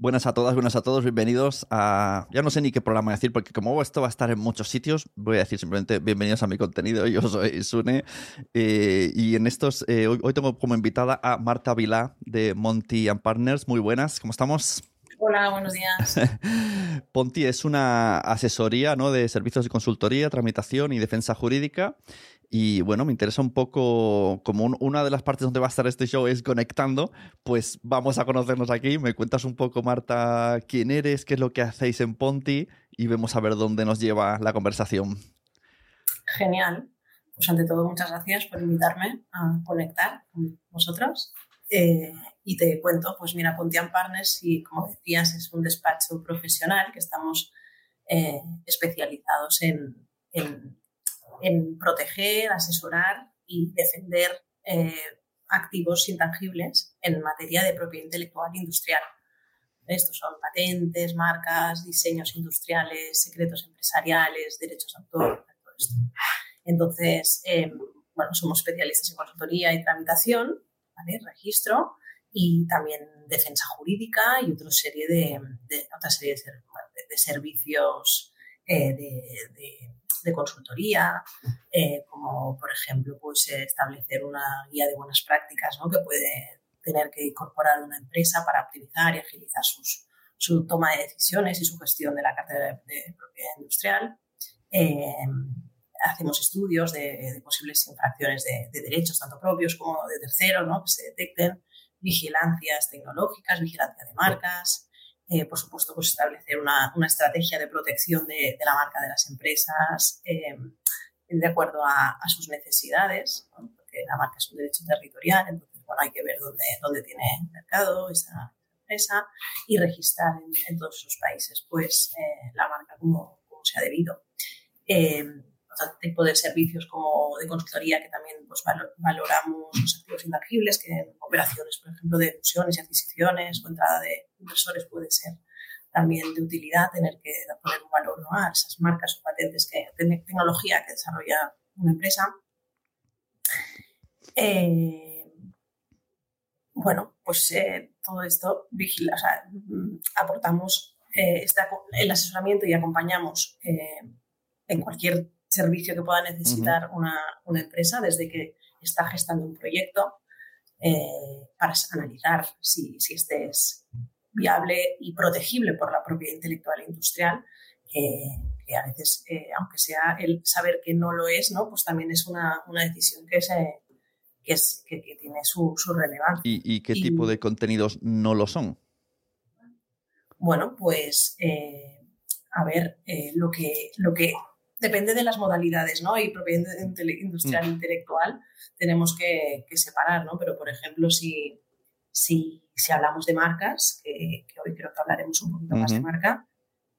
Buenas a todas, buenas a todos, bienvenidos a... Ya no sé ni qué programa decir, porque como esto va a estar en muchos sitios, voy a decir simplemente bienvenidos a mi contenido. Yo soy Sune eh, y en estos... eh, hoy, hoy tengo como invitada a Marta Vilá de Monty and Partners. Muy buenas, ¿cómo estamos? Hola, buenos días. Ponti es una asesoría ¿no? de servicios de consultoría, tramitación y defensa jurídica. Y bueno, me interesa un poco, como un- una de las partes donde va a estar este show es conectando, pues vamos a conocernos aquí. Me cuentas un poco, Marta, quién eres, qué es lo que hacéis en Ponti y vemos a ver dónde nos lleva la conversación. Genial. Pues ante todo, muchas gracias por invitarme a conectar con vosotros. Eh, y te cuento, pues mira, Pontian Partners, y como decías, es un despacho profesional que estamos eh, especializados en- en proteger, asesorar y defender eh, activos intangibles en materia de propiedad intelectual industrial. Estos son patentes, marcas, diseños industriales, secretos empresariales, derechos de autor, todo esto. Entonces, eh, bueno, somos especialistas en consultoría y tramitación, ¿vale? registro y también defensa jurídica y otra serie de, otra serie de, ser- de- de servicios eh, de- de consultoría, eh, como por ejemplo pues, eh, establecer una guía de buenas prácticas ¿no? que puede tener que incorporar una empresa para optimizar y agilizar su toma de decisiones y su gestión de la cartera de, propiedad industrial. Eh, hacemos estudios de, de posibles infracciones de, de derechos, tanto propios como de terceros, ¿no? que se detecten, vigilancias tecnológicas, vigilancia de marcas, eh, por supuesto, pues establecer una, una estrategia de protección de, de la marca de las empresas eh, de acuerdo a, a sus necesidades, ¿no? porque la marca es un derecho territorial, entonces bueno, hay que ver dónde, dónde tiene mercado esa empresa y registrar en, en todos esos países pues eh, la marca como, como se ha debido. Eh, otro tipo de servicios como de consultoría que también pues, valo- valoramos los activos intangibles, que en operaciones, por ejemplo, de fusiones y adquisiciones o entrada de inversores puede ser también de utilidad tener que poner un valor ¿no? a esas marcas o patentes, que, te- tecnología que desarrolla una empresa. Eh, bueno, pues eh, todo esto vigila, o sea, mm, aportamos eh, esta- el asesoramiento y acompañamos en cualquier servicio que pueda necesitar una, una empresa, desde que está gestando un proyecto, para analizar si, si este es viable y protegible por la propiedad intelectual e industrial, que, que a veces, eh, aunque sea el saber que no lo es, ¿no? pues también es una, una decisión que, se, que, es, que, que tiene su, su relevancia. ¿Y, y qué Y- tipo de contenidos no lo son? Bueno, pues eh, a ver, eh, lo, que, lo que depende de las modalidades, ¿no? Y propiedad industrial e intelectual tenemos que, que separar, ¿no? Pero, por ejemplo, si, si, si hablamos de marcas, que, que hoy creo que hablaremos un poquito más de marca,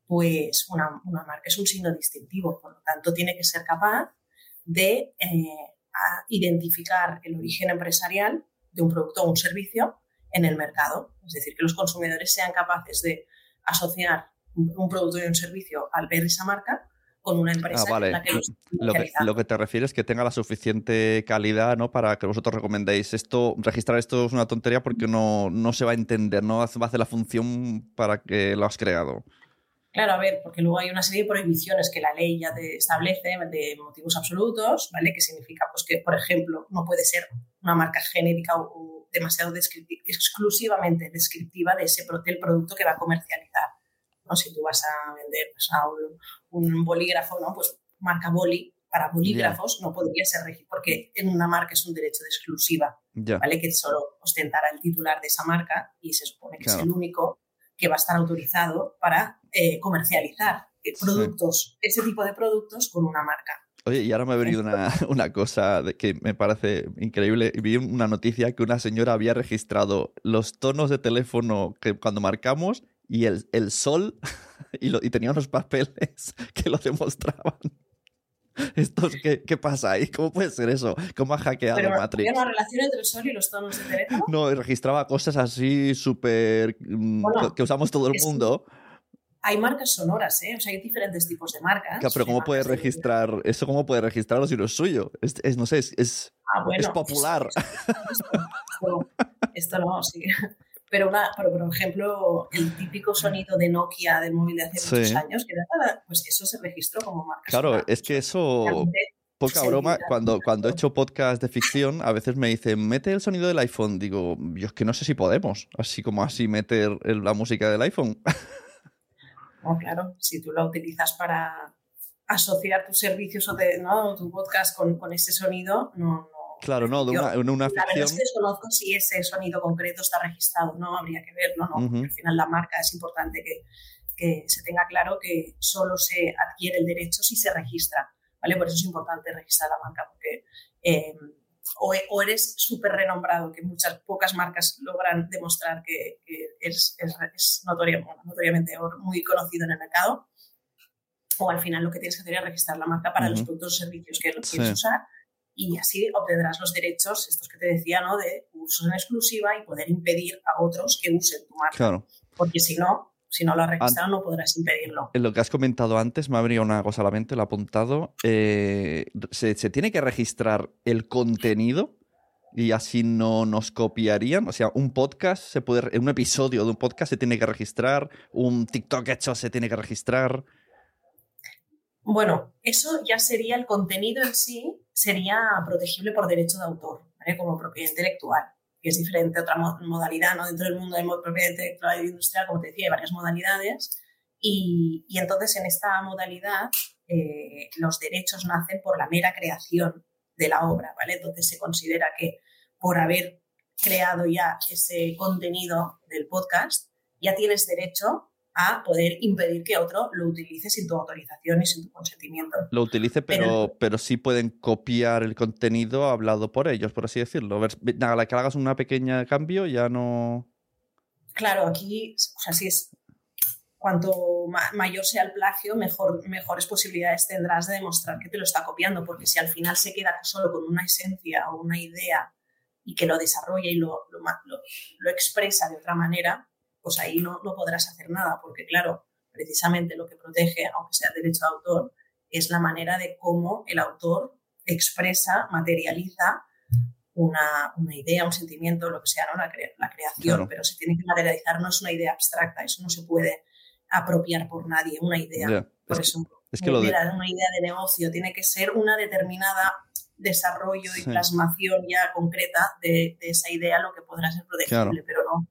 pues una, una marca es un signo distintivo, por lo tanto tiene que ser capaz de eh, identificar el origen empresarial de un producto o un servicio en el mercado. Es decir, que los consumidores sean capaces de asociar un, un producto y un servicio al ver esa marca con una empresa Ah, vale. en la que los Lo que, comercializan. lo que te refieres es que tenga la suficiente calidad, ¿no? Para que vosotros recomendéis esto, registrar esto es una tontería porque no, no se va a entender, no va a hacer la función para que lo has creado. Claro, a ver, porque luego hay una serie de prohibiciones que la ley ya te establece de motivos absolutos, ¿vale? Que significa, pues, que, por ejemplo, no puede ser una marca genérica o, demasiado exclusivamente descriptiva de ese, del producto que va a comercializar. ¿No? Si tú vas a vender pues, a un, bolígrafo, ¿no? pues marca boli, para bolígrafos no podría ser registrado, porque en una marca es un derecho de exclusiva, ¿vale? Que solo ostentará el titular de esa marca y se supone que es el único que va a estar autorizado para eh, comercializar eh, productos, ese tipo de productos con una marca. Oye, y ahora me ha venido una, una cosa de que me parece increíble. Vi una noticia que una señora había registrado los tonos de teléfono que cuando marcamos y el, el sol y, lo, y tenía unos papeles que lo demostraban. Esto, ¿qué, ¿Qué pasa ahí? ¿Cómo puede ser eso? ¿Cómo ha hackeado Pero, Matrix? ¿Había una relación entre el sol y los tonos de teléfono? No, registraba cosas así súper mm, Bueno, que usamos todo el es- mundo. Hay marcas sonoras, ¿eh? O sea, hay diferentes tipos de marcas. Claro, pero ¿cómo Hay puede marcas de- registrar eso? ¿Cómo puede registrarlo si no es suyo? Es, es- no sé, es, es, Ah, bueno, es popular. Esto, esto- esto no, sí. Pero, una, pero, por ejemplo, el típico sonido de Nokia del móvil de hace Sí. muchos años, que era, pues eso se registró como marca Claro, sonora. es que eso, Realmente, poca broma, cuando, cuando he hecho podcast de ficción, a veces me dicen, mete el sonido del iPhone. Digo, yo es que no sé si podemos, así como así meter el- la música del iPhone. No, claro, si tú lo utilizas para asociar tus servicios o de, ¿no? tu podcast con, con ese sonido, no. Claro, no, de una, en una La verdad ficción. es que desconozco si ese sonido concreto está registrado, no habría que verlo, ¿no? Porque Ujú. al final la marca es importante que, que se tenga claro que solo se adquiere el derecho si se registra, ¿vale? Por eso es importante registrar la marca, porque eh, o, o eres súper renombrado, que muchas pocas marcas logran demostrar que, que es, es, es bueno, notoriamente muy conocido en el mercado, o al final lo que tienes que hacer es registrar la marca para los Ujú. productos o servicios que Sí. quieres usar y así obtendrás los derechos, estos que te decía, ¿no? De uso en exclusiva y poder impedir a otros que usen tu marca. Claro. Porque si no, si no lo has registrado, no podrás impedirlo. En lo que has comentado antes, me ha venido una cosa a la mente, lo he apuntado. Eh, ¿se, se tiene que registrar el contenido y así no nos copiarían? O sea, un podcast se puede, un episodio de un podcast se tiene que registrar, un TikTok hecho se tiene que registrar. Bueno, eso ya sería el contenido en sí, sería protegible por derecho de autor, ¿vale? como propiedad intelectual, que es diferente a otra mo- modalidad, ¿no? Dentro del mundo de propiedad intelectual y industrial, como te decía, hay varias modalidades, y, y entonces en esta modalidad eh, los derechos nacen por la mera creación de la obra, ¿vale? Entonces se considera que por haber creado ya ese contenido del podcast, ya tienes derecho a poder impedir que otro lo utilice sin tu autorización y sin tu consentimiento. Lo utilice, pero, pero sí pueden copiar el contenido hablado por ellos, por así decirlo. Ver- Nada, la que hagas un pequeño cambio ya no. Claro, aquí, o sea, si es cuanto ma- mayor sea el plagio, mejor, mejores posibilidades tendrás de demostrar que te lo está copiando, porque si al final se queda solo con una esencia o una idea y que lo desarrolla y lo, lo, lo- lo expresa de otra manera, pues ahí no, no podrás hacer nada, porque claro, precisamente lo que protege, aunque sea derecho de autor, es la manera de cómo el autor expresa, materializa una, una idea, un sentimiento, lo que sea, ¿no? la, cre- la creación, Claro. pero se tiene que materializar, no es una idea abstracta, eso no se puede apropiar por nadie, una idea. Por es, eso, es que lo de- una idea de negocio tiene que ser una determinada desarrollo y Sí. plasmación ya concreta de, de esa idea, lo que podrá ser protegible, Claro. pero no,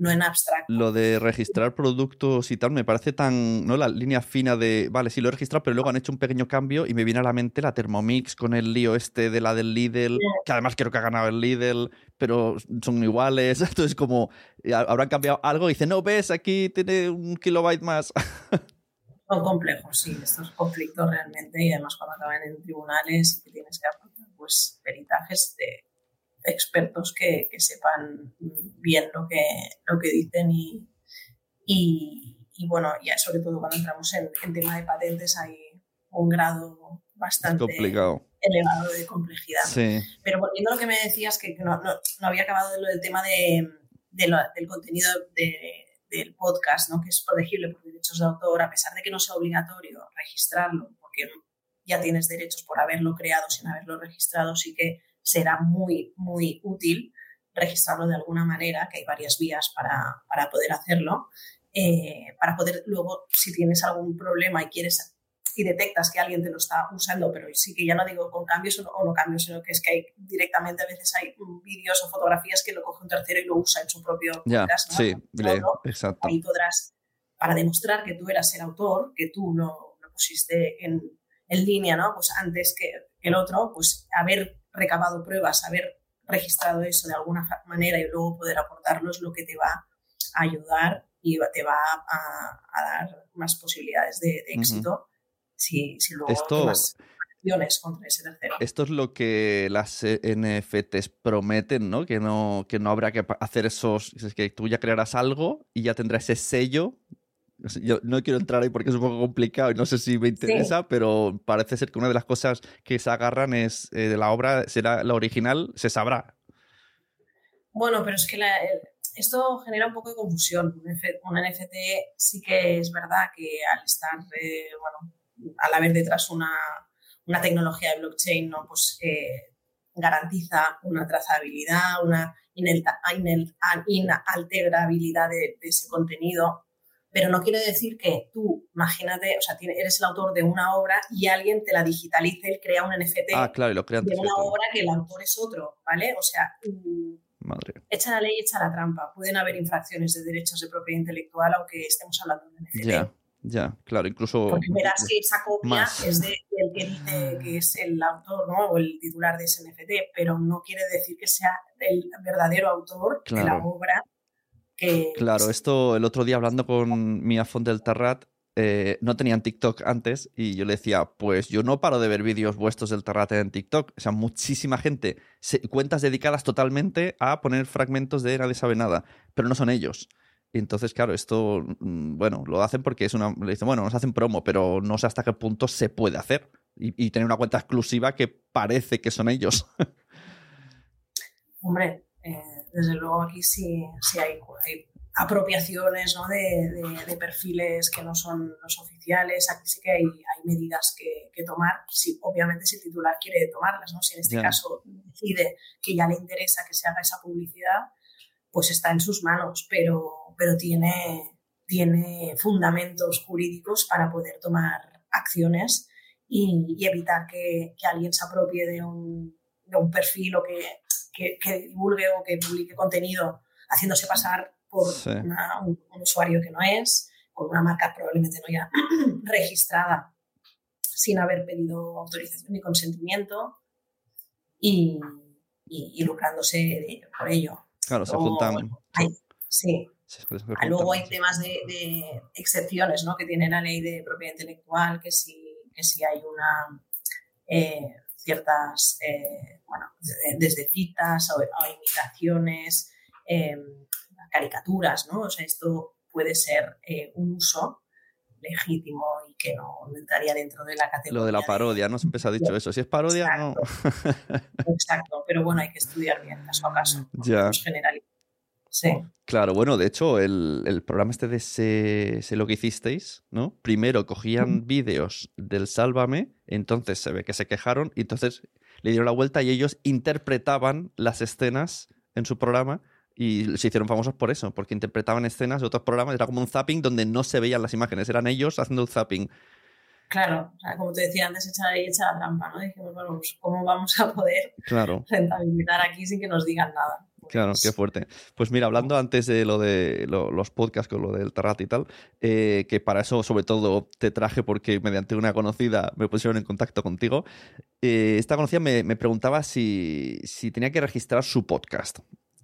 no en abstracto. Lo de registrar productos y tal me parece tan, ¿no? La línea fina de, vale, sí lo he registrado, pero luego han hecho un pequeño cambio y me viene a la mente la Thermomix con el lío este de la del Lidl, que además creo que ha ganado el Lidl, pero son iguales. Entonces, como habrán cambiado algo y dicen, no, ves, aquí tiene un kilobyte más. Son complejos, sí, estos conflictos realmente, y además cuando acaban en tribunales y que tienes que aportar pues, peritajes de expertos que, que sepan bien lo que, lo que dicen y, y, y, bueno, ya sobre todo cuando entramos en, en tema de patentes hay un grado bastante complicado. elevado de complejidad. Sí, Pero volviendo a lo que me decías, que que no, no, no había acabado de lo del tema de, de lo- del contenido de- del podcast, ¿no? que es protegible por derechos de autor, a pesar de que no sea obligatorio registrarlo, porque ya tienes derechos por haberlo creado sin haberlo registrado, sí que será muy, muy útil registrarlo de alguna manera, que hay varias vías para, para poder hacerlo, eh, para poder luego, si tienes algún problema y quieres y detectas que alguien te lo está usando, pero sí que ya no digo con cambios o no, o no cambios, sino que es que hay, directamente a veces hay vídeos o fotografías que lo coge un tercero y lo usa en su propio Ya, podcast, ¿no? sí, exacto. ahí podrás, para demostrar que tú eras el autor, que tú lo, lo pusiste en, en línea, ¿no? Pues antes que el otro, pues haber recabado pruebas, haber registrado eso de alguna manera y luego poder aportarlo es lo que te va a ayudar y te va a, a dar más posibilidades de, éxito si, si luego Esto- tomas acciones contra ese tercero. Esto es lo que las NFTs prometen, ¿no? Que no, que no habrá que hacer esos. Es que tú ya crearás algo y ya tendrás ese sello. Yo no quiero entrar ahí porque es un poco complicado y no sé si me interesa, pero parece ser que una de las cosas que se agarran es eh, de la obra, será la original, se sabrá. Bueno, pero es que la- el- esto genera un poco de confusión. Un, NFT sí que es verdad que al estar, eh, bueno, al haber detrás una, una tecnología de blockchain, ¿no? Pues eh, garantiza una trazabilidad, una inalterabilidad de, de ese contenido. Pero no quiere decir que tú, imagínate, o sea, eres el autor de una obra y alguien te la digitalice y crea un NFT Ah, claro, y lo crean de una obra que el autor es otro, ¿vale? O sea, Madre. echa la ley, echa la trampa. Pueden haber infracciones de derechos de propiedad intelectual, aunque estemos hablando de NFT. Ya, ya, claro, incluso. Porque verás que esa copia Más. es de, del que dice que es el autor ¿no? o el titular de ese NFT, pero no quiere decir que sea el verdadero autor de la obra. Claro, esto el otro día hablando con Mia Font del eh, no tenían TikTok antes y yo le decía, pues yo no paro de ver vídeos vuestros del Terrat en TikTok. O sea, muchísima gente, se- cuentas dedicadas totalmente a poner fragmentos de Nadie sabe nada, pero no son ellos. Y entonces, claro, esto, mm, bueno, lo hacen porque es una. Le dicen, bueno, nos hacen promo, pero no sé hasta qué punto se puede hacer. Y, y tener una cuenta exclusiva que parece que son ellos. Hombre, eh, desde luego aquí sí, sí hay, hay apropiaciones ¿no? de, de- de perfiles que no son los oficiales. Aquí sí que hay, hay medidas que, que tomar. Si, obviamente, si el titular quiere tomarlas, ¿no? si en este caso decide que ya le interesa que se haga esa publicidad, pues está en sus manos, pero, pero tiene, tiene fundamentos jurídicos para poder tomar acciones y, y evitar que, que alguien se apropie de un, de un perfil o que, que, que divulgue o que publique contenido haciéndose pasar por Sí. una- un, un usuario que no es, con una marca probablemente no ya registrada sin haber pedido autorización ni consentimiento y, y- y lucrándose de- por ello. Claro, se Luego, juntan. hay- sí, se- se juntan Ah, Luego hay temas de, de excepciones ¿no? que tiene la ley de propiedad intelectual, que si, que si hay una eh, ciertas, eh, bueno, desde citas o, imitaciones, eh, caricaturas, ¿no? O sea, esto puede ser eh, un uso legítimo y que no no entraría dentro de la categoría. Lo de la parodia, ¿no? Siempre se ha dicho eso. Si es parodia, no. Exacto, pero bueno, hay que estudiar bien caso a caso. no Ya. generalizar. Sí. Claro, bueno, de hecho, el, el programa este de sé, Sé lo que hicisteis, ¿no? Primero cogían vídeos del Sálvame, entonces se ve que se quejaron, y entonces le dieron la vuelta y ellos interpretaban las escenas en su programa y se hicieron famosos por eso, porque interpretaban escenas de otros programas, era como un zapping donde no se veían las imágenes, eran ellos haciendo el zapping. Claro, o sea, como te decía antes, echa la ley, echa la trampa, ¿no? Dijimos, bueno, pues ¿cómo vamos a poder Claro. rentabilizar aquí sin que nos digan nada? Claro, qué fuerte. Pues mira, hablando antes de lo de lo- los podcasts con lo del Terrat y tal, eh, que para eso sobre todo te traje porque mediante una conocida me pusieron en contacto contigo. eh, esta conocida me, me preguntaba si, si tenía que registrar su podcast.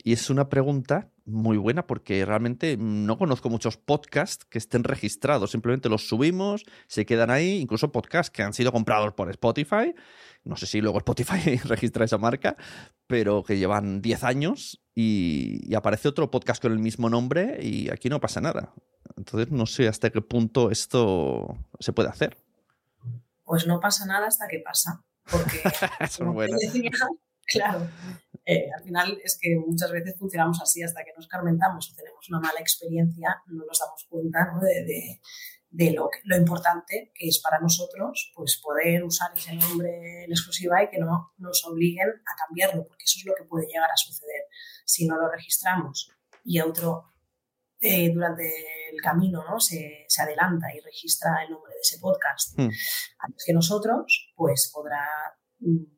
Y es una pregunta muy buena porque realmente no conozco muchos podcasts que estén registrados. Simplemente los subimos, se quedan ahí, incluso podcasts que han sido comprados por Spotify. No sé si luego Spotify registra esa marca, pero que llevan 10 años y, y aparece otro podcast con el mismo nombre y aquí no pasa nada. Entonces no sé hasta qué punto esto se puede hacer. Pues no pasa nada hasta que pasa. Porque, como decía, claro, eh, al final es que muchas veces funcionamos así hasta que nos carmentamos o tenemos una mala experiencia, no nos damos cuenta ¿no? de, de- de lo, que- lo importante que es para nosotros pues poder usar ese nombre en exclusiva y que no nos obliguen a cambiarlo, porque eso es lo que puede llegar a suceder si no lo registramos y a otro eh, durante el camino ¿no? se, se, adelanta y registra el nombre de ese podcast Hmm. antes que nosotros, pues podrá,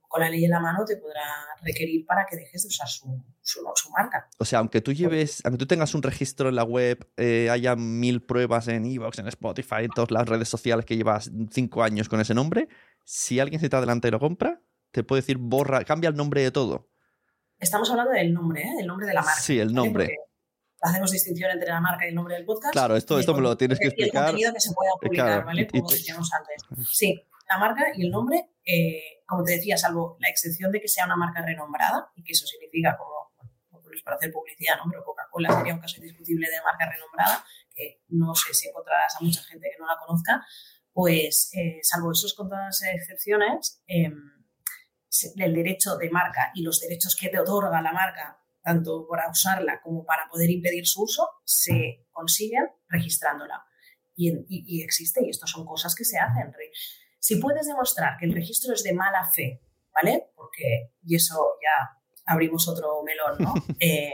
con la ley en la mano, te podrá requerir para que dejes de usar su, su, su marca. O sea, aunque tú lleves, aunque tú tengas un registro en la web, eh, haya mil pruebas en Evox, en Spotify, en todas las redes sociales que llevas cinco años con ese nombre, si alguien se te adelanta y lo compra, te puede decir borra, cambia el nombre de todo. Estamos hablando del nombre, ¿eh? del nombre de la marca. Sí, el nombre. Hacemos distinción entre la marca y el nombre del podcast. Claro, esto, esto el me lo tienes que y el explicar. contenido que se pueda publicar, Claro, ¿vale? Como decíamos antes. Sí, la marca y el nombre, eh, como te decía, salvo la excepción de que sea una marca renombrada, y que eso significa como, bueno, pues para hacer publicidad, ¿no? Pero Coca-Cola sería un caso indiscutible de marca renombrada, que no sé si encontrarás a mucha gente que no la conozca, pues eh, salvo esos contadas excepciones, eh, el derecho de marca y los derechos que te otorga la marca, tanto para usarla como para poder impedir su uso, se consiguen registrándola. Y, y- y existe, y esto son cosas que se hacen. Si puedes demostrar que el registro es de mala fe, ¿vale? Porque, y eso ya abrimos otro melón, ¿no? Eh,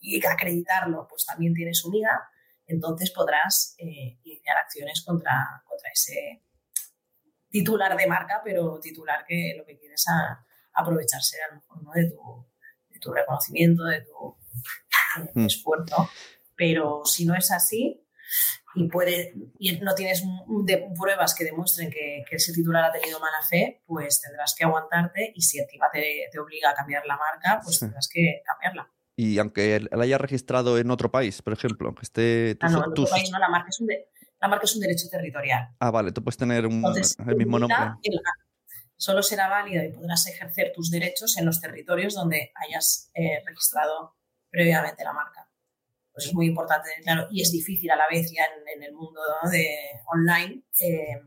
y, acreditarlo, pues también tiene su miga, entonces podrás eh, iniciar acciones contra, contra ese titular de marca, pero titular que lo que quiere es a- aprovecharse a lo mejor ¿no? de, tu, de tu reconocimiento, de tu eh, Mm. esfuerzo. Pero si no es así y, puede, y no tienes de- pruebas que demuestren que, que ese titular ha tenido mala fe, pues tendrás que aguantarte y si encima te, te obliga a cambiar la marca, pues Sí. tendrás que cambiarla. Y aunque la haya registrado en otro país, por ejemplo, que esté... tú Ah, no, en otro país no, la marca es un, de- la marca es un derecho territorial. Ah, vale, tú puedes tener un- Entonces, el mismo nombre. solo será válido y podrás ejercer tus derechos en los territorios donde hayas eh, registrado previamente la marca. Pues es muy importante, claro, y es difícil a la vez ya en, en el mundo ¿no? de online eh,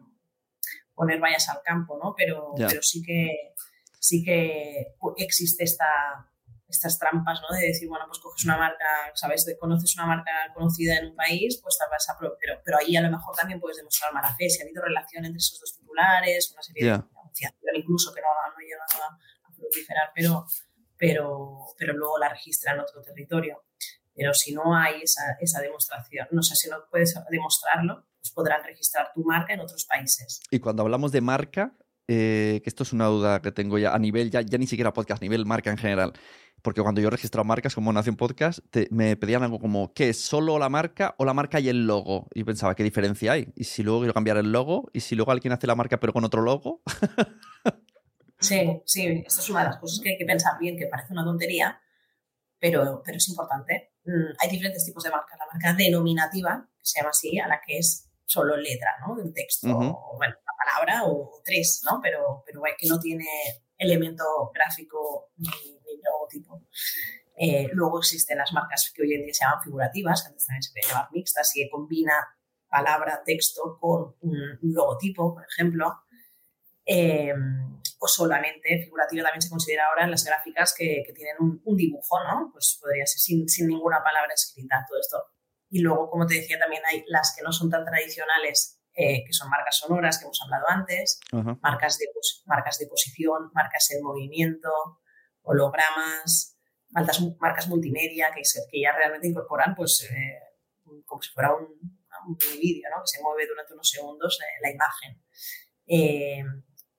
poner vallas al campo, ¿no? Pero, sí que sí que existe esta estas trampas, ¿no? De decir, bueno, pues coges una marca, ¿sabes? De- conoces una marca conocida en un país, pues te vas a... Pero, pero ahí a lo mejor también puedes demostrar mala fe, si ha habido relación entre esos dos titulares, una serie de denunciación incluso que no, no ha llegado a, a proliferar, pero, pero, pero luego la registra en otro territorio. Pero si no hay esa, esa demostración, no sé, si no puedes demostrarlo, pues podrán registrar tu marca en otros países. Y cuando hablamos de marca, eh, que esto es una duda que tengo ya a nivel, ya, ya ni siquiera podcast, a nivel marca en general. Porque cuando yo he registrado marcas como Nación Podcast, te- me pedían algo como, ¿qué es solo la marca o la marca y el logo? Y yo pensaba, ¿qué diferencia hay? Y si luego quiero cambiar el logo, y si luego alguien hace la marca pero con otro logo, Sí, sí, esto es una de las cosas que hay que pensar bien, que parece una tontería, pero, pero es importante. Mm, hay diferentes tipos de marcas. La marca denominativa, que se llama así, a la que es solo letra, ¿no? Un texto, o, bueno, una palabra o tres, ¿no? Pero, pero que no tiene elemento gráfico ni, ni logotipo. Eh, luego existen las marcas que hoy en día se llaman figurativas, que antes también se podían llamar mixtas, y que combina palabra, texto con un, un logotipo, por ejemplo. Eh, o solamente figurativa también se considera ahora en las gráficas que, que tienen un, un dibujo, ¿no? Pues podría ser sin, sin ninguna palabra escrita todo esto. Y luego, como te decía, también hay las que no son tan tradicionales, eh, que son marcas sonoras, que hemos hablado antes, Ajá. marcas de, pos- marcas de posición, marcas en movimiento, hologramas, marcas, marcas multimedia que, se- que ya realmente incorporan pues eh, como si fuera un, un vídeo, ¿no? que se mueve durante unos segundos eh, la imagen.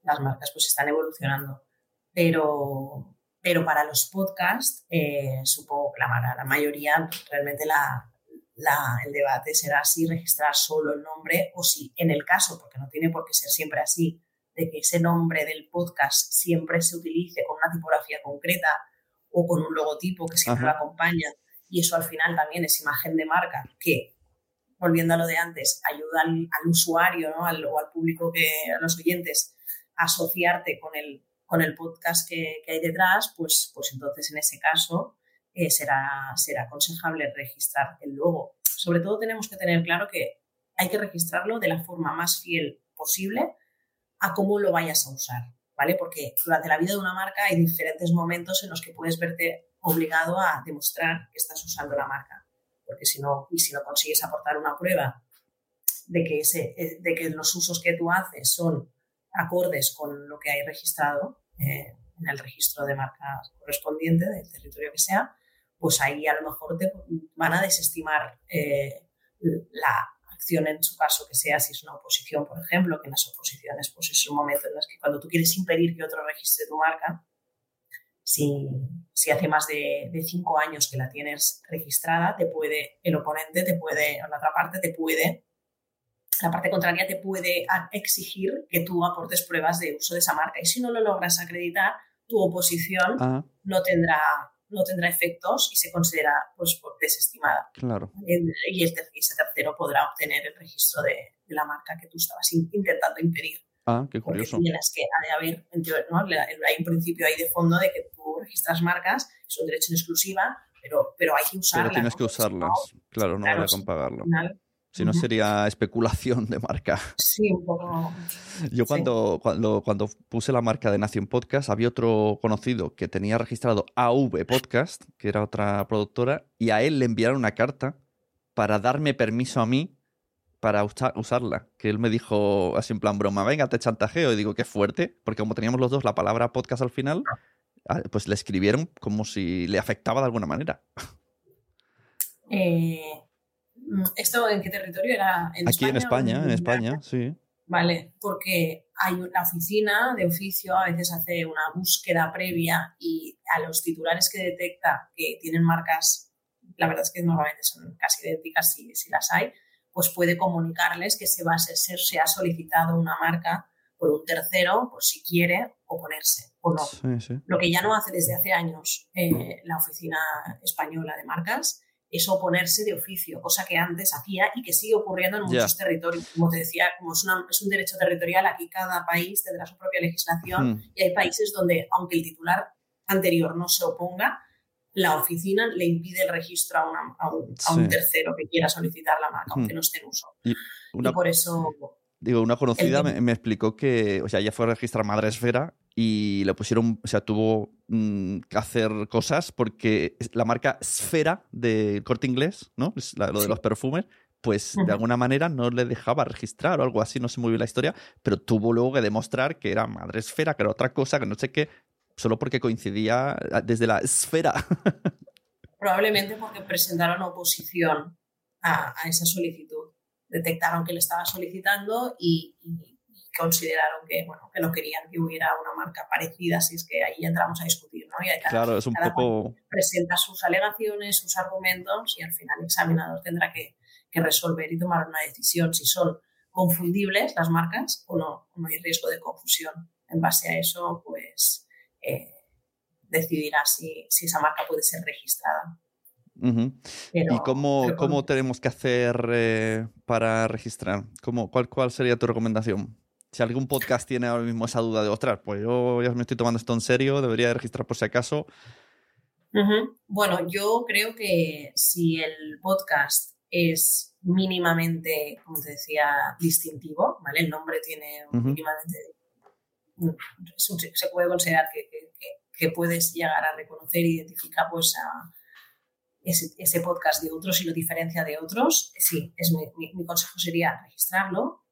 Las marcas pues están evolucionando, pero, pero para los podcasts eh, supongo que la, la mayoría realmente la, la- el debate será si registrar solo el nombre o si en el caso, porque no tiene por qué ser siempre así, de que ese nombre del podcast siempre se utilice con una tipografía concreta o con un logotipo que siempre Ajá. lo acompaña y eso al final también es imagen de marca que volviendo a lo de antes ayuda al, al usuario ¿no? al, o al público que a los oyentes asociarte con el con el podcast que, que hay detrás pues pues entonces en ese caso eh, será será aconsejable registrar el logo sobre todo tenemos que tener claro que hay que registrarlo de la forma más fiel posible a cómo lo vayas a usar, ¿vale? Porque durante la vida de una marca hay diferentes momentos en los que puedes verte obligado a demostrar que estás usando la marca. Porque si no, y si no consigues aportar una prueba de que, eh, de que los usos que tú haces son acordes con lo que hay registrado eh, en el registro de marca correspondiente del territorio que sea, pues ahí a lo mejor te van a desestimar eh, la acción en su caso que sea, si es una oposición, por ejemplo, que en las oposiciones pues es un momento en el que cuando tú quieres impedir que otro registre tu marca, si, si hace más de, de, cinco años que la tienes registrada, te puede, el oponente te puede, o la otra parte te puede, la parte contraria te puede exigir que tú aportes pruebas de uso de esa marca. Y si no lo logras acreditar, tu oposición Ah, no tendrá no tendrá efectos y se considera pues, desestimada. claro. Y el ter- ese tercero podrá obtener el registro de, de la marca que tú estabas in- intentando impedir. Ah, qué Porque curioso. tienes que haber, ¿no? Hay un principio ahí de fondo de que tú registras marcas, es un derecho en exclusiva, pero, pero hay que usarlas. Pero tienes ¿no? que Porque usarlas. Claro, no claro, vale con pagarlo. al final, Si no sería especulación de marca. sí, un poco. Yo Sí. cuando, cuando, cuando puse la marca de Nación Podcast, había otro conocido que tenía registrado AV Podcast, que era otra productora, y a él le enviaron una carta para darme permiso a mí para usa- usarla. Que él me dijo así en plan broma, venga, te chantajeo. Y digo, qué fuerte, porque como teníamos los dos la palabra podcast al final, ah, pues le escribieron como si le afectaba de alguna manera. Eh, ¿Esto en qué territorio era? ¿En Aquí en España en España, sí. Vale, porque hay una oficina de oficio, a veces hace una búsqueda previa y a los titulares que detecta que tienen marcas, la verdad es que normalmente son casi idénticas si, si las hay, pues puede comunicarles que se, va a ser, se ha solicitado una marca por un tercero, por si quiere oponerse o no. Sí, sí. Lo que ya no hace desde hace años eh, la Oficina Española de Marcas es oponerse de oficio, cosa que antes hacía y que sigue ocurriendo en muchos territorios. Como te decía, como es, una- es un derecho territorial, aquí cada país tendrá su propia legislación Mm. y hay países donde, aunque el titular anterior no se oponga, la oficina le impide el registro a, una- a un, a un tercero que quiera solicitar la marca, aunque Mm. no esté en uso. Y una, Y por eso, Digo, una conocida El me, me explicó que, o sea, ella fue a registrar Madre Esfera y le pusieron, o sea, tuvo mm, que hacer cosas porque la marca Esfera de Corte Inglés, ¿no? La- lo de Sí. los perfumes, pues de alguna manera no le dejaba registrar o algo así, no sé muy bien la historia, pero tuvo luego que demostrar que era Madre Esfera, que era otra cosa, que no sé qué, solo porque coincidía ah, desde la esfera. probablemente porque presentaron oposición a, a esa solicitud. Detectaron que le estaba solicitando y consideraron que, bueno, que no querían que hubiera una marca parecida, así es que ahí entramos a discutir, ¿no? Y cada, claro, es un cada poco... presenta sus alegaciones, sus argumentos y al final el examinador tendrá que, que resolver y tomar una decisión si son confundibles las marcas o no, no hay riesgo de confusión. En base a eso, pues eh, decidirá si, si esa marca puede ser registrada. Pero- ¿Y cómo, pero cómo tenemos que hacer eh, para registrar? ¿Cómo, cuál, ¿Cuál sería tu recomendación? Si algún podcast tiene ahora mismo esa duda de, ostras, pues yo ya me estoy tomando esto en serio, debería de registrar por si acaso. Bueno, yo creo que si el podcast es mínimamente, como te decía, distintivo, ¿vale? El nombre tiene mínimamente... un- se puede considerar que, que- que- que puedes llegar a reconocer e identificar pues, a ese, ese podcast de otros y lo diferencia de otros. Sí, es mi, mi- mi consejo sería registrarlo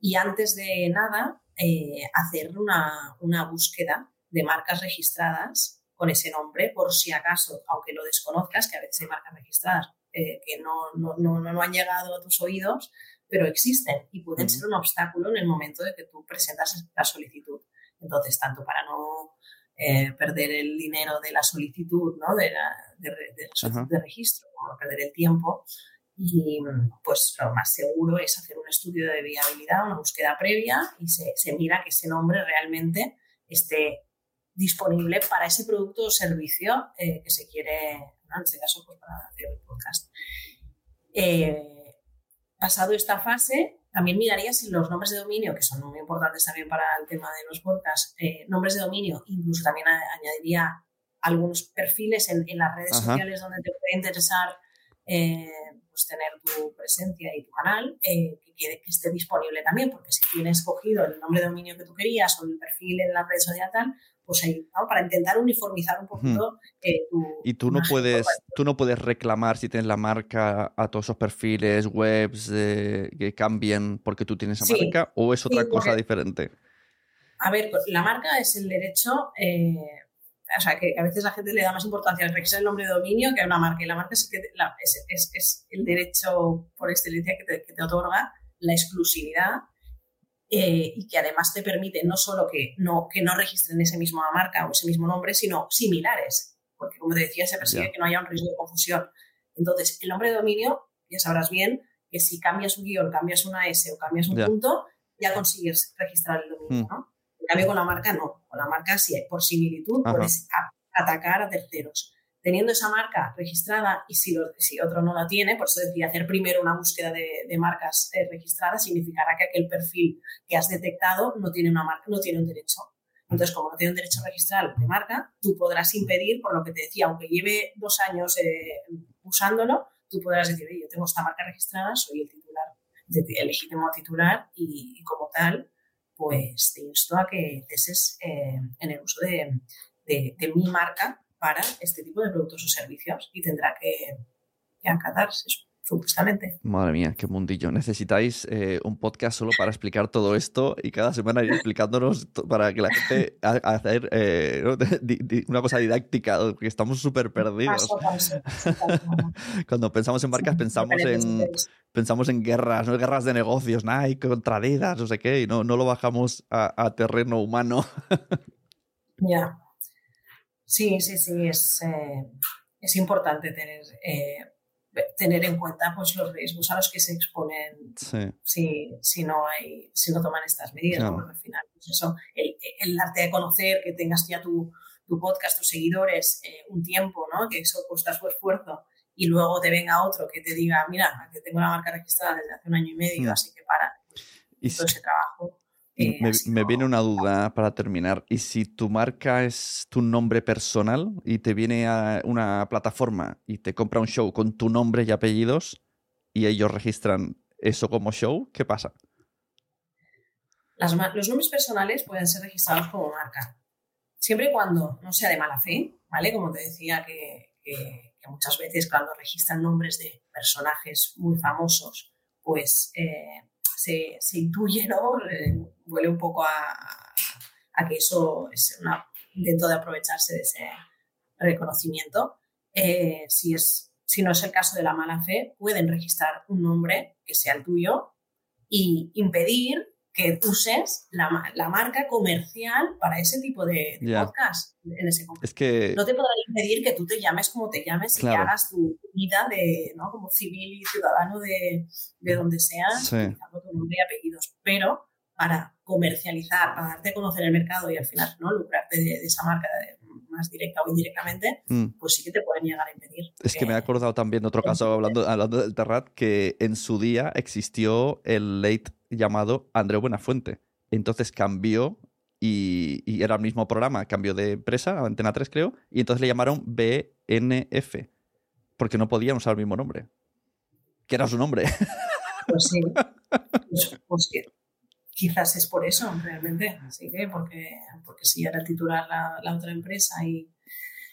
y antes de nada eh, hacer una, una búsqueda de marcas registradas con ese nombre, por si acaso, aunque lo desconozcas, que a veces hay marcas registradas eh, que no, no, no, no han llegado a tus oídos, pero existen y pueden Ujú. ser un obstáculo en el momento de que tú presentas la solicitud. Entonces, tanto para no eh, perder el dinero de la solicitud, ¿no? de, la, de, de de registro, como perder el tiempo, y pues lo más seguro es hacer un estudio de viabilidad, una búsqueda previa y se, se mira que ese nombre realmente esté disponible para ese producto o servicio eh, que se quiere, ¿no? en este caso, pues para hacer el podcast. Eh, pasado esta fase, también miraría si los nombres de dominio, que son muy importantes también para el tema de los podcasts, eh, nombres de dominio, incluso también a- añadiría algunos perfiles en, en las redes Ajá. sociales donde te puede interesar eh, pues tener tu presencia y tu canal, eh, que, que esté disponible también, porque si tienes cogido el nombre de dominio que tú querías o el perfil en la red social tal, pues ahí, ¿no? para intentar uniformizar un poquito eh, tu Y tú no puedes, tú no puedes reclamar si tienes la marca a todos esos perfiles, webs eh, que cambien porque tú tienes esa Sí. marca, o es otra Sí, cosa porque- diferente. A ver, la marca es el derecho, o sea, que a veces la gente le da más importancia al registrar el nombre de dominio que a una marca. Y la marca es, que es, es, es, el derecho por excelencia que te, que te otorga la exclusividad eh, y que además te permite no solo que no, que no registren esa misma marca o ese mismo nombre, sino similares, porque como te decía, se persigue que no haya un riesgo de confusión. Entonces, el nombre de dominio, ya sabrás bien que si cambias un guion, cambias una S o cambias un punto, ya consigues registrar el dominio, mm. ¿no? Cambio, con la marca no. Con la marca, si hay por similitud, puedes atacar a terceros teniendo esa marca registrada y si, si otro no la tiene, por eso decía hacer primero una búsqueda de, marcas eh, registradas, significará que aquel perfil que has detectado no tiene, una marca, no tiene un derecho. Entonces, como no tiene un derecho registral de marca, tú podrás impedir, por lo que te decía, aunque lleve dos años eh, usándolo, tú podrás decir, yo tengo esta marca registrada, soy el titular, el legítimo titular y, como tal, pues te insto a que ceses eh, en el uso de, de mi marca para este tipo de productos o servicios y tendrá que, que acatarse supuestamente. Madre mía, qué mundillo. Necesitáis eh, un podcast solo para explicar todo esto y cada semana ir explicándonos para que la gente hacer eh, una cosa didáctica, porque estamos súper perdidos. Cuando pensamos en marcas pensamos en pensamos en guerras, no guerras de negocios, Nike contra Adidas, no sé qué, y no, no lo bajamos a, a terreno humano. Ya. Sí, sí, sí, es, eh, es importante tener, eh, tener en cuenta pues, los riesgos a los que se exponen si, si, no hay, si no toman estas medidas. al final, pues eso, el, el, darte a conocer, que tengas ya tu, tu podcast, tus seguidores, eh, un tiempo, ¿no? que eso cuesta su esfuerzo, y luego te venga otro que te diga, mira, que tengo la marca registrada desde hace un año y medio, mm. así que para. y todo ese trabajo me, viene una duda para terminar. ¿Y si tu marca es tu nombre personal y te viene a una plataforma y te compra un show con tu nombre y apellidos y ellos registran eso como show, qué pasa? los nombres personales pueden ser registrados como marca, siempre y cuando no sea de mala fe, ¿vale? Como te decía, que, muchas veces cuando registran nombres de personajes muy famosos, pues eh, se, se intuye, ¿no? huele un poco a, a, que eso es un intento de aprovecharse de ese reconocimiento. Eh, si, es, si no es el caso de la mala fe, pueden registrar un nombre que sea el tuyo y impedir que uses la, la, marca comercial para ese tipo de, podcast. En ese es que... No te podrá impedir que tú te llames como te llames y que hagas tu vida de, ¿no? como civil y ciudadano de, de donde seas, utilizando tu nombre y apellidos. Pero para comercializar, para darte a conocer el mercado y al final ¿no? lucrarte de, esa marca más directa o indirectamente, mm. pues sí que te pueden llegar a impedir. Es que me he acordado también de otro caso, hablando, hablando del Terrat, que en su día existió el late llamado Andreu Buenafuente. Entonces cambió y, era el mismo programa, cambió de empresa, Antena 3 creo, y entonces le llamaron BNF, porque no podían usar el mismo nombre, que era su nombre. Pues sí, pues, pues quizás es por eso realmente, así que porque, porque si era titular la, otra empresa y...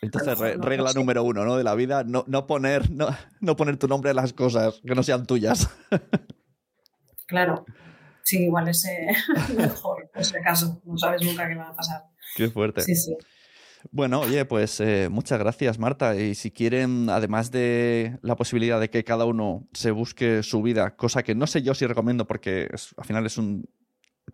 Entonces, regla número uno ¿no? de la vida, no, no, poner, no, no poner tu nombre en las cosas que no sean tuyas. Claro, sí, igual es mejor, por si acaso. No sabes nunca qué va a pasar. Qué fuerte. Sí, sí. Bueno, oye, pues eh, muchas gracias, Marta. Y si quieren, además de la posibilidad de que cada uno se busque su vida, cosa que no sé yo si recomiendo porque al final es un...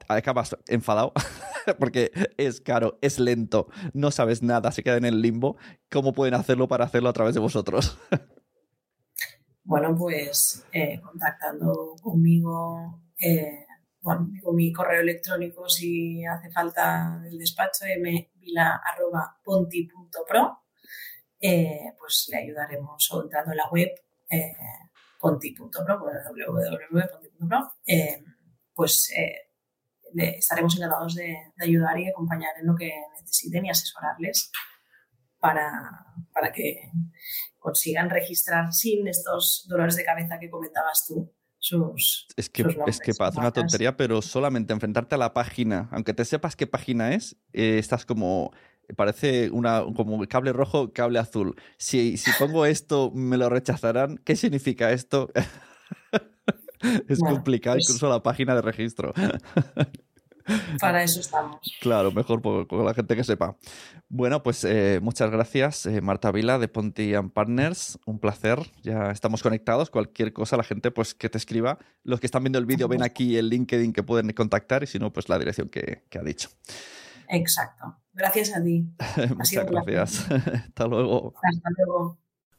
Acabas enfadado porque es caro, es lento, no sabes nada, se queda en el limbo. ¿Cómo pueden hacerlo para hacerlo a través de vosotros? bueno, pues eh, contactando conmigo eh, digo mi correo electrónico si hace falta el despacho, mvila.ponti.pro, eh, pues le ayudaremos o entrando en la web eh, ponti.pro, www.ponti.pro, pues le estaremos encantados de, ayudar y acompañar en lo que necesiten y asesorarles para, para que consigan registrar sin estos dolores de cabeza que comentabas tú es que, es que parece una tontería, pero solamente enfrentarte a la página, aunque te sepas qué página es, eh, estás como parece una como cable rojo, cable azul. Si, si pongo esto, me lo rechazarán. ¿Qué significa esto? es complicado pues incluso la página de registro. Para eso estamos. Claro, mejor por la gente que sepa. Bueno, pues eh, muchas gracias, eh, Marta Vila de Ponti and Partners. Un placer. Ya estamos conectados. Cualquier cosa, la gente pues que te escriba. Los que están viendo el vídeo ven aquí el LinkedIn que pueden contactar y si no, pues la dirección que, que ha dicho. Exacto. Gracias a ti. muchas gracias. Hasta luego. Hasta luego.